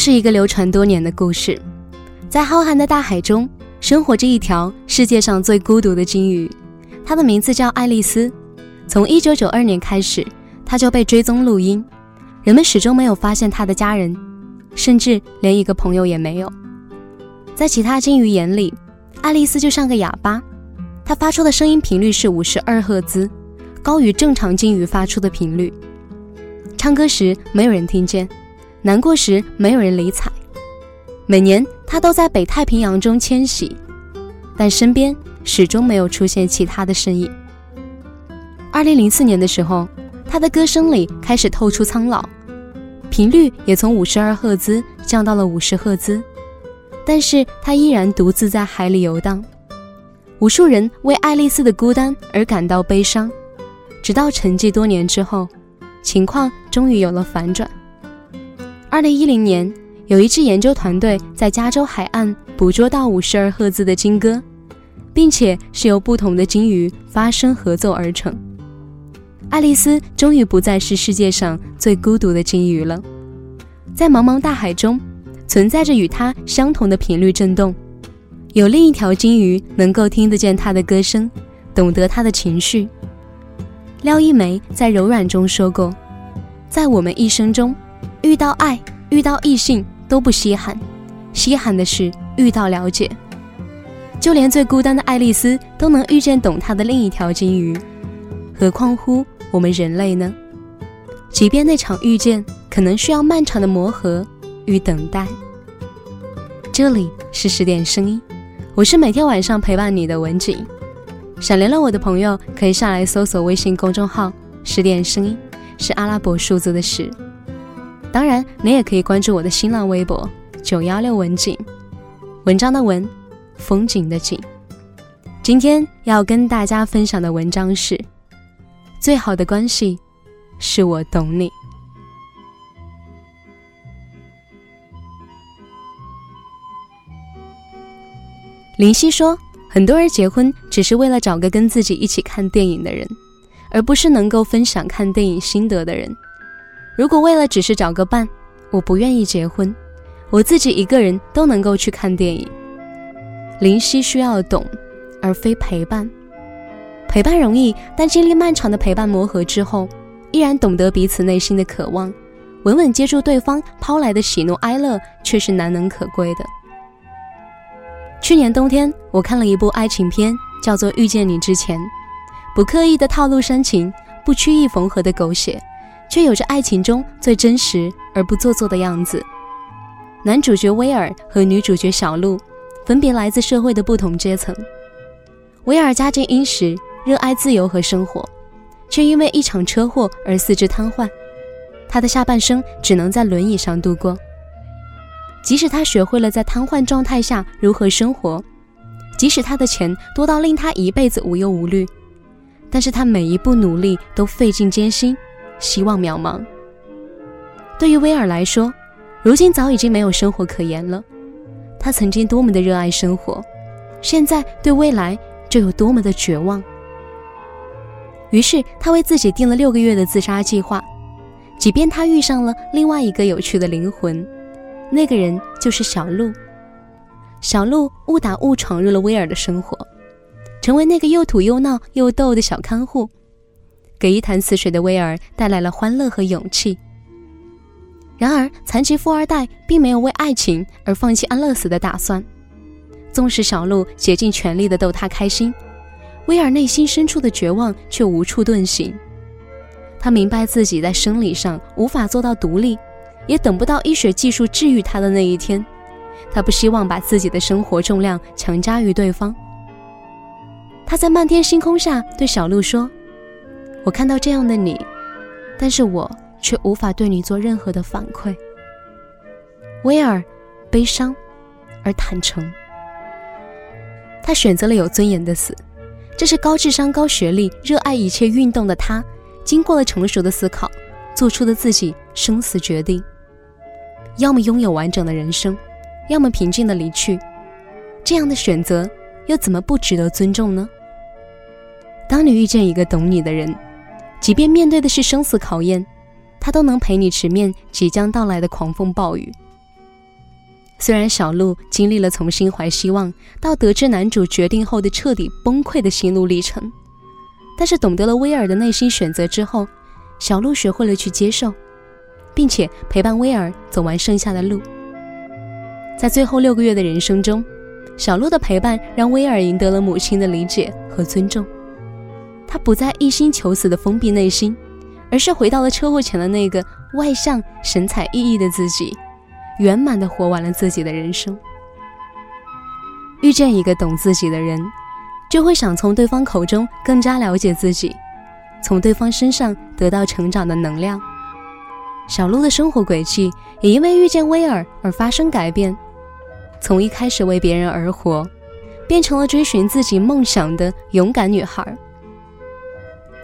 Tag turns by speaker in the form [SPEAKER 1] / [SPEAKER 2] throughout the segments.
[SPEAKER 1] 是一个流传多年的故事，在浩瀚的大海中，生活着一条世界上最孤独的鲸鱼，它的名字叫爱丽丝。从1992年开始，它就被追踪录音，人们始终没有发现它的家人，甚至连一个朋友也没有。在其他鲸鱼眼里，爱丽丝就像个哑巴，它发出的声音频率是52赫兹，高于正常鲸鱼发出的频率。唱歌时没有人听见。难过时没有人理睬，每年他都在北太平洋中迁徙，但身边始终没有出现其他的身影。二零零四年的时候，他的歌声里开始透出苍老，频率也从五十二赫兹降到了五十赫兹，但是他依然独自在海里游荡。无数人为爱丽丝的孤单而感到悲伤，直到沉寂多年之后，情况终于有了反转。二零一零年，有一支研究团队在加州海岸捕捉到五十二赫兹的鲸歌，并且是由不同的鲸鱼发声合奏而成。爱丽丝终于不再是世界上最孤独的鲸鱼了，在茫茫大海中，存在着与它相同的频率振动，有另一条鲸鱼能够听得见它的歌声，懂得它的情绪。廖一梅在《柔软》中说过，在我们一生中。遇到爱，遇到异性都不稀罕，稀罕的是遇到了解。就连最孤单的爱丽丝都能遇见懂她的另一条金鱼，何况乎我们人类呢？即便那场遇见可能需要漫长的磨合与等待。这里是十点声音，我是每天晚上陪伴你的文景。想联络我的朋友可以上来搜索微信公众号“十点声音”，是阿拉伯数字的十。当然，你也可以关注我的新浪微博“九幺六文景”，文章的文，风景的景。今天要跟大家分享的文章是：最好的关系是我懂你。林夕说，很多人结婚只是为了找个跟自己一起看电影的人，而不是能够分享看电影心得的人。如果为了只是找个伴，我不愿意结婚，我自己一个人都能够去看电影。林夕需要懂，而非陪伴。陪伴容易，但经历漫长的陪伴磨合之后，依然懂得彼此内心的渴望，稳稳接住对方抛来的喜怒哀乐，却是难能可贵的。去年冬天，我看了一部爱情片，叫做《遇见你之前》，不刻意的套路煽情，不曲意缝合的狗血。却有着爱情中最真实而不做作的样子。男主角威尔和女主角小璐分别来自社会的不同阶层。威尔家境殷实，热爱自由和生活，却因为一场车祸而四肢瘫痪，他的下半生只能在轮椅上度过。即使他学会了在瘫痪状态下如何生活，即使他的钱多到令他一辈子无忧无虑，但是他每一步努力都费尽艰辛。希望渺茫。对于威尔来说，如今早已经没有生活可言了。他曾经多么的热爱生活，现在对未来就有多么的绝望。于是他为自己定了六个月的自杀计划，即便他遇上了另外一个有趣的灵魂，那个人就是小鹿。小鹿误打误闯入了威尔的生活，成为那个又土又闹又逗的小看护。给一潭死水的威尔带来了欢乐和勇气。然而，残疾富二代并没有为爱情而放弃安乐死的打算。纵使小鹿竭尽全力地逗他开心，威尔内心深处的绝望却无处遁形。他明白自己在生理上无法做到独立，也等不到医学技术治愈他的那一天。他不希望把自己的生活重量强加于对方。他在漫天星空下对小鹿说。我看到这样的你，但是我却无法对你做任何的反馈。威尔，悲伤而坦诚。他选择了有尊严的死，这是高智商、高学历、热爱一切运动的他，经过了成熟的思考，做出的自己生死决定：要么拥有完整的人生，要么平静的离去。这样的选择又怎么不值得尊重呢？当你遇见一个懂你的人。即便面对的是生死考验，他都能陪你直面即将到来的狂风暴雨。虽然小鹿经历了从心怀希望到得知男主决定后的彻底崩溃的心路历程，但是懂得了威尔的内心选择之后，小鹿学会了去接受，并且陪伴威尔走完剩下的路。在最后六个月的人生中，小鹿的陪伴让威尔赢得了母亲的理解和尊重。他不再一心求死的封闭内心，而是回到了车祸前的那个外向、神采奕奕的自己。圆满的活完了自己的人生。遇见一个懂自己的人，就会想从对方口中更加了解自己，从对方身上得到成长的能量。小鹿的生活轨迹也因为遇见威尔而发生改变，从一开始为别人而活，变成了追寻自己梦想的勇敢女孩。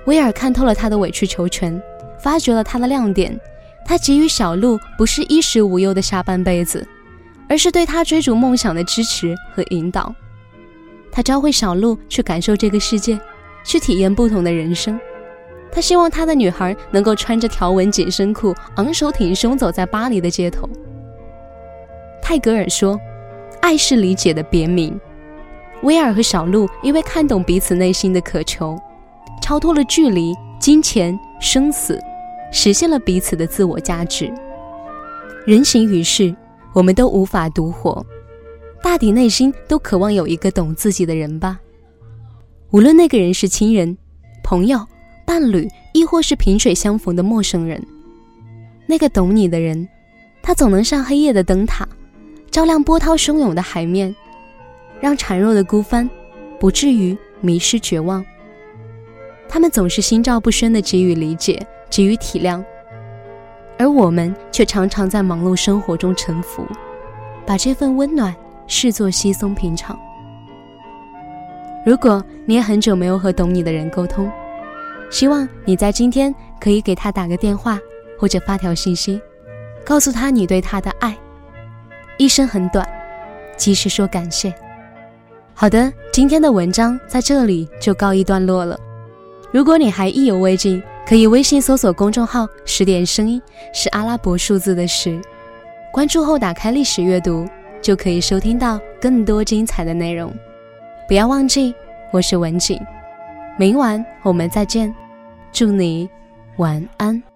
[SPEAKER 1] 威尔看透了他的委曲求全，发掘了他的亮点。他给予小鹿不是衣食无忧的下半辈子，而是对他追逐梦想的支持和引导。他教会小鹿去感受这个世界，去体验不同的人生。他希望他的女孩能够穿着条纹紧身裤，昂首挺胸走在巴黎的街头。泰戈尔说：“爱是理解的别名。”威尔和小鹿因为看懂彼此内心的渴求，超脱了距离、金钱、生死。实现了彼此的自我价值。人行于世，我们都无法独活，大抵内心都渴望有一个懂自己的人吧。无论那个人是亲人、朋友、伴侣，亦或是萍水相逢的陌生人，那个懂你的人，他总能像黑夜的灯塔，照亮波涛汹涌的海面，让孱弱的孤帆不至于迷失绝望。他们总是心照不宣地给予理解。给予体谅，而我们却常常在忙碌生活中沉浮，把这份温暖视作稀松平常。如果你也很久没有和懂你的人沟通，希望你在今天可以给他打个电话，或者发条信息，告诉他你对他的爱。一生很短，及时说感谢。好的，今天的文章在这里就告一段落了。如果你还意犹未尽，可以微信搜索公众号“十点声音”，是阿拉伯数字的十。关注后打开历史阅读，就可以收听到更多精彩的内容。不要忘记，我是文景，明晚我们再见，祝你晚安。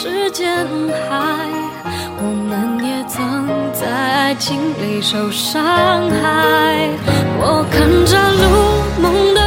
[SPEAKER 2] 时间海。我们也曾在爱情里受伤害。我看着路，梦的